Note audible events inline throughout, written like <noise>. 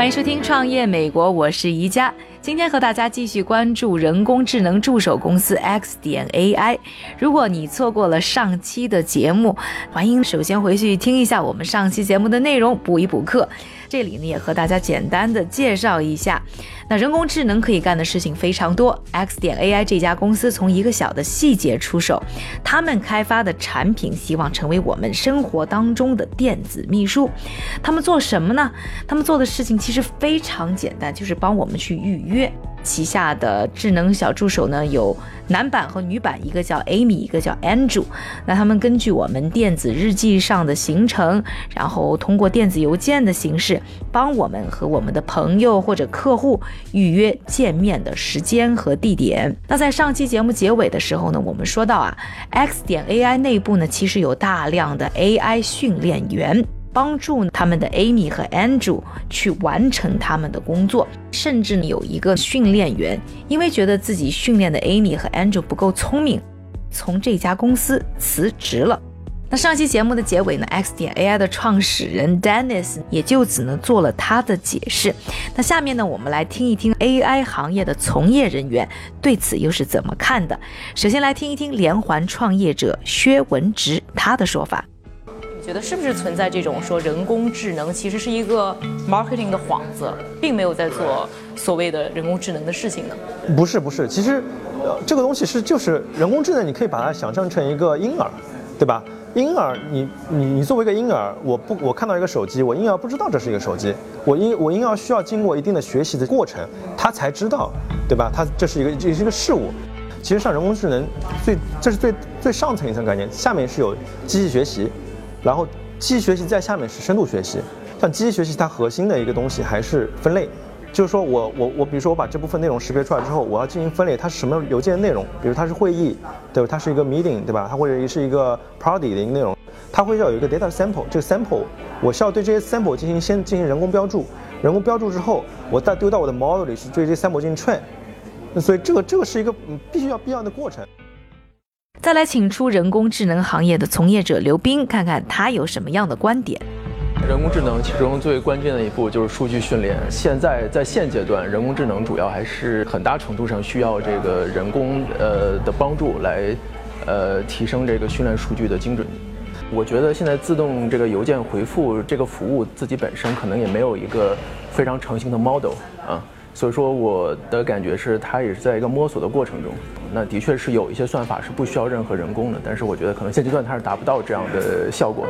欢迎收听《创业美国》，我是宜家。今天和大家继续关注人工智能助手公司 X 点 AI。如果你错过了上期的节目，欢迎首先回去听一下我们上期节目的内容，补一补课。这里呢也和大家简单的介绍一下，那人工智能可以干的事情非常多。X 点 AI 这家公司从一个小的细节出手，他们开发的产品希望成为我们生活当中的电子秘书。他们做什么呢？他们做的事情其实非常简单，就是帮我们去预约。旗下的智能小助手呢，有男版和女版，一个叫 Amy，一个叫 Andrew。那他们根据我们电子日记上的行程，然后通过电子邮件的形式，帮我们和我们的朋友或者客户预约见面的时间和地点。那在上期节目结尾的时候呢，我们说到啊，X 点 AI 内部呢，其实有大量的 AI 训练员。帮助他们的 Amy 和 Andrew 去完成他们的工作，甚至有一个训练员，因为觉得自己训练的 Amy 和 Andrew 不够聪明，从这家公司辞职了。那上期节目的结尾呢，X 点 AI 的创始人 Dennis 也就只能做了他的解释。那下面呢，我们来听一听 AI 行业的从业人员对此又是怎么看的。首先来听一听连环创业者薛文植他的说法。觉得是不是存在这种说人工智能其实是一个 marketing 的幌子，并没有在做所谓的人工智能的事情呢？不是不是，其实呃这个东西是就是人工智能，你可以把它想象成一个婴儿，对吧？婴儿，你你你作为一个婴儿，我不我看到一个手机，我婴儿不知道这是一个手机，我婴我婴儿需要经过一定的学习的过程，他才知道，对吧？他这是一个这是一个事物。其实像人工智能最这是最最上层一层概念，下面是有机器学习。然后机器学习在下面是深度学习，像机器学习它核心的一个东西还是分类，就是说我我我比如说我把这部分内容识别出来之后，我要进行分类，它是什么邮件内容？比如它是会议，对吧？它是一个 meeting，对吧？它或者是一个 party 的一个内容，它会要有一个 data sample，这个 sample 我需要对这些 sample 进行先进行人工标注，人工标注之后，我再丢到我的 model 里去对这些 sample 进行 train，那所以这个这个是一个嗯必须要必要的过程。再来请出人工智能行业的从业者刘斌，看看他有什么样的观点。人工智能其中最关键的一步就是数据训练。现在在现阶段，人工智能主要还是很大程度上需要这个人工呃的帮助来呃提升这个训练数据的精准。我觉得现在自动这个邮件回复这个服务自己本身可能也没有一个非常成型的 model 啊。所以说，我的感觉是，它也是在一个摸索的过程中。那的确是有一些算法是不需要任何人工的，但是我觉得可能现阶段它是达不到这样的效果。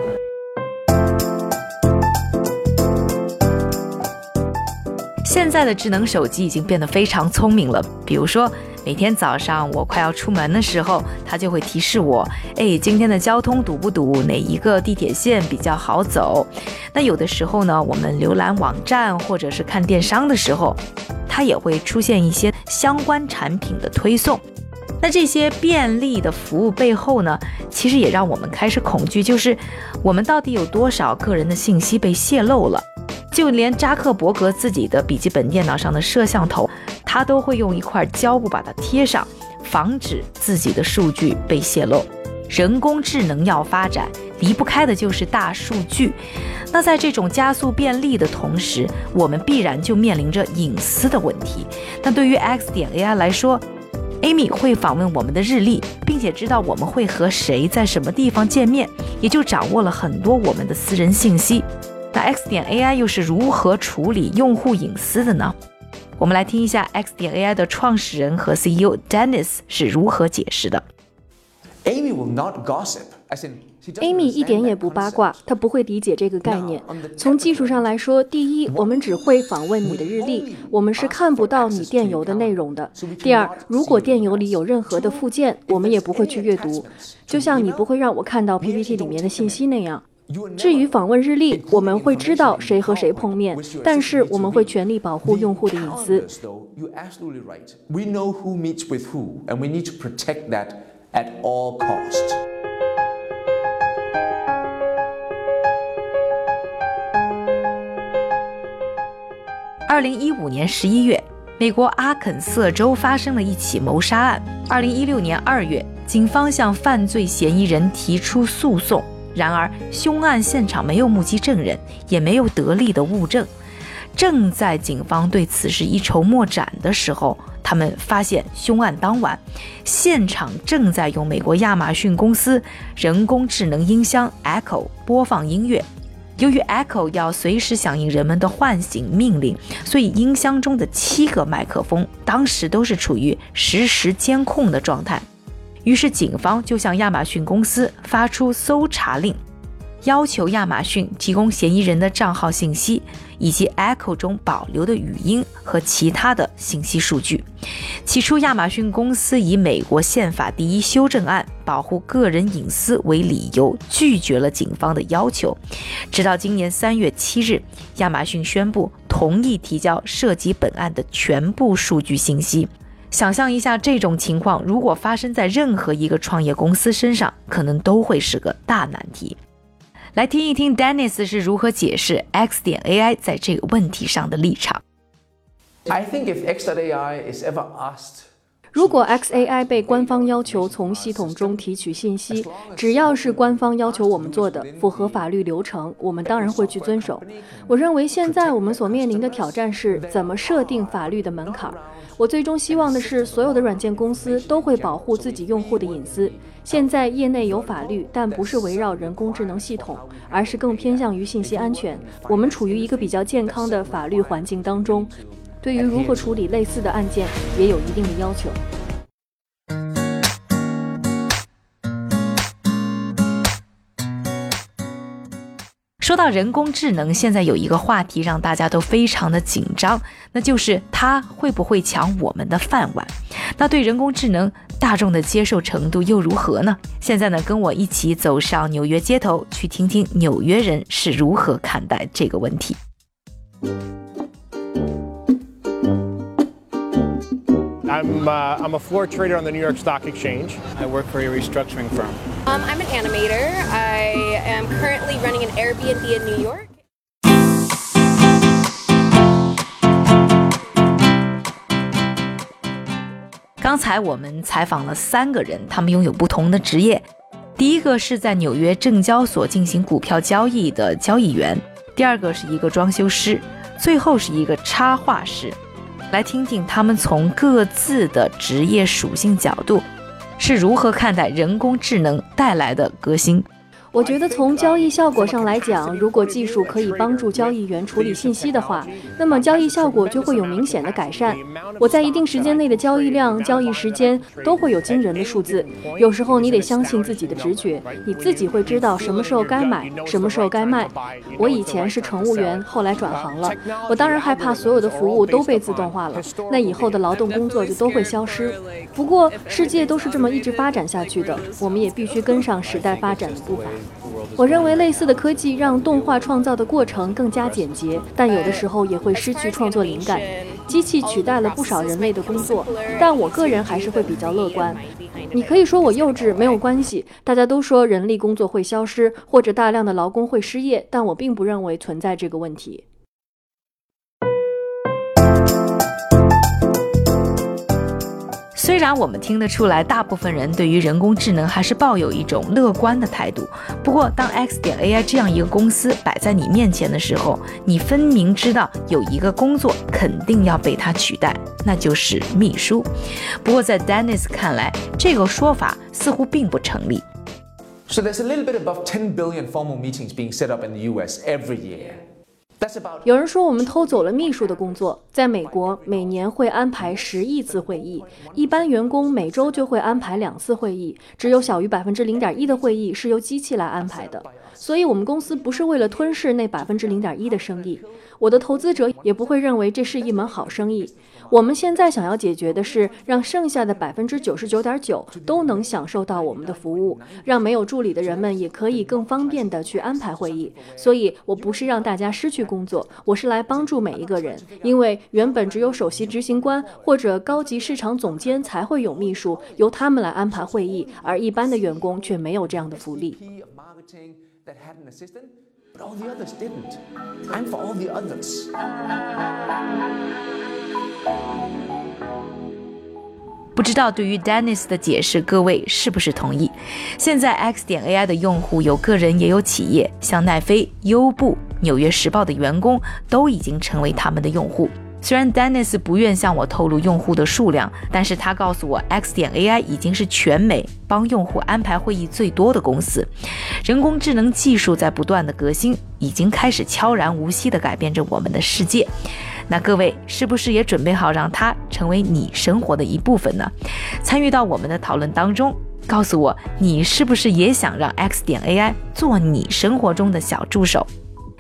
现在的智能手机已经变得非常聪明了，比如说。每天早上我快要出门的时候，它就会提示我：哎，今天的交通堵不堵？哪一个地铁线比较好走？那有的时候呢，我们浏览网站或者是看电商的时候，它也会出现一些相关产品的推送。那这些便利的服务背后呢，其实也让我们开始恐惧，就是我们到底有多少个人的信息被泄露了？就连扎克伯格自己的笔记本电脑上的摄像头。他都会用一块胶布把它贴上，防止自己的数据被泄露。人工智能要发展，离不开的就是大数据。那在这种加速便利的同时，我们必然就面临着隐私的问题。那对于 X 点 AI 来说，Amy 会访问我们的日历，并且知道我们会和谁在什么地方见面，也就掌握了很多我们的私人信息。那 X 点 AI 又是如何处理用户隐私的呢？我们来听一下 X 点 AI 的创始人和 CEO Dennis 是如何解释的。Amy will not gossip. As in, Amy 一点也不八卦，她不会理解这个概念。从技术上来说，第一，我们只会访问你的日历，我们是看不到你电邮的内容的。第二，如果电邮里有任何的附件，我们也不会去阅读，就像你不会让我看到 PPT 里面的信息那样。至于访问日历我们会知道谁和谁碰面但是我们会全力保护用户的隐私。calendars, though, you're absolutely right. We know who meets with who, and we need to protect that at all costs. 二零一五年十一月，美国阿肯色州发生了一起谋杀案。二零一六年二月，警方向犯罪嫌疑人提出诉讼，然而凶案现场没有目击证人，也没有得力的物证。正在警方对此事一筹莫展的时候，他们发现凶案当晚，现场正在用美国亚马逊公司人工智能音箱 Echo 播放音乐。由于 Echo 要随时响应人们的唤醒命令，所以音箱中的七个麦克风当时都是处于实时监控的状态。于是警方就向亚马逊公司发出搜查令，要求亚马逊提供嫌疑人的账号信息，以及 Echo 中保留的语音和其他的信息数据。起初，亚马逊公司以美国宪法第一修正案保护个人隐私为理由，拒绝了警方的要求。直到今年三月七日，亚马逊宣布同意提交涉及本案的全部数据信息。想象一下，这种情况如果发生在任何一个创业公司身上，可能都会是个大难题。来听一听 Dennis 是如何解释 X 点 AI 在这个问题上的立场。I think if X.AI is ever asked 如果 XAI 被官方要求从系统中提取信息，只要是官方要求我们做的，符合法律流程，我们当然会去遵守。我认为现在我们所面临的挑战是怎么设定法律的门槛。我最终希望的是，所有的软件公司都会保护自己用户的隐私。现在业内有法律，但不是围绕人工智能系统，而是更偏向于信息安全。我们处于一个比较健康的法律环境当中。对于如何处理类似的案件，也有一定的要求。说到人工智能，现在有一个话题让大家都非常的紧张，那就是它会不会抢我们的饭碗？那对人工智能大众的接受程度又如何呢？现在呢，跟我一起走上纽约街头，去听听纽约人是如何看待这个问题。I'm, uh, I'm a floor trader on the New York Stock Exchange. I work for a restructuring firm. Um, I'm an animator. I am currently running an Airbnb in New York. 刚才我们采访了三个人，他们拥有不同的职业。第一个是在纽约证交所进行股票交易的交易员，第二个是一个装修师，最后是一个插画师。来听听他们从各自的职业属性角度是如何看待人工智能带来的革新。我觉得从交易效果上来讲，如果技术可以帮助交易员处理信息的话，那么交易效果就会有明显的改善。我在一定时间内的交易量、交易时间都会有惊人的数字。有时候你得相信自己的直觉，你自己会知道什么时候该买，什么时候该卖。我以前是乘务员，后来转行了。我当然害怕所有的服务都被自动化了，那以后的劳动工作就都会消失。不过世界都是这么一直发展下去的，我们也必须跟上时代发展的步伐。我认为类似的科技让动画创造的过程更加简洁，但有的时候也会失去创作灵感。机器取代了不少人类的工作，但我个人还是会比较乐观。你可以说我幼稚，没有关系。大家都说人力工作会消失，或者大量的劳工会失业，但我并不认为存在这个问题。然我们听得出来，大部分人对于人工智能还是抱有一种乐观的态度。不过，当 X 点 AI 这样一个公司摆在你面前的时候，你分明知道有一个工作肯定要被它取代，那就是秘书。不过，在 Dennis 看来，这个说法似乎并不成立。So there's a little bit above 10 billion formal meetings being set up in the US every year. 有人说我们偷走了秘书的工作。在美国，每年会安排十亿次会议，一般员工每周就会安排两次会议，只有小于百分之零点一的会议是由机器来安排的。所以，我们公司不是为了吞噬那百分之零点一的生意。我的投资者也不会认为这是一门好生意。我们现在想要解决的是，让剩下的百分之九十九点九都能享受到我们的服务，让没有助理的人们也可以更方便的去安排会议。所以，我不是让大家失去工作，我是来帮助每一个人。因为原本只有首席执行官或者高级市场总监才会有秘书，由他们来安排会议，而一般的员工却没有这样的福利。Had an assistant, but all the others didn't. I'm for all the others. <laughs> 不知道对于 Dennis 的解释，各位是不是同意？现在 X 点 AI 的用户有个人也有企业，像奈飞、优步、纽约时报的员工都已经成为他们的用户。虽然 Dennis 不愿向我透露用户的数量，但是他告诉我，X 点 AI 已经是全美帮用户安排会议最多的公司。人工智能技术在不断的革新，已经开始悄然无息地改变着我们的世界。那各位是不是也准备好让它成为你生活的一部分呢？参与到我们的讨论当中，告诉我你是不是也想让 X 点 AI 做你生活中的小助手？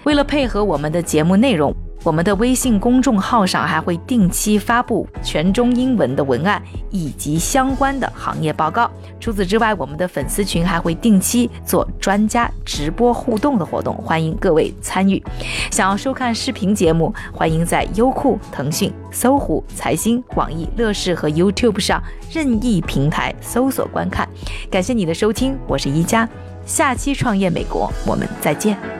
为了配合我们的节目内容。我们的微信公众号上还会定期发布全中英文的文案以及相关的行业报告。除此之外，我们的粉丝群还会定期做专家直播互动的活动，欢迎各位参与。想要收看视频节目，欢迎在优酷、腾讯、搜狐、财新、网易、乐视和 YouTube 上任意平台搜索观看。感谢你的收听，我是一加，下期创业美国，我们再见。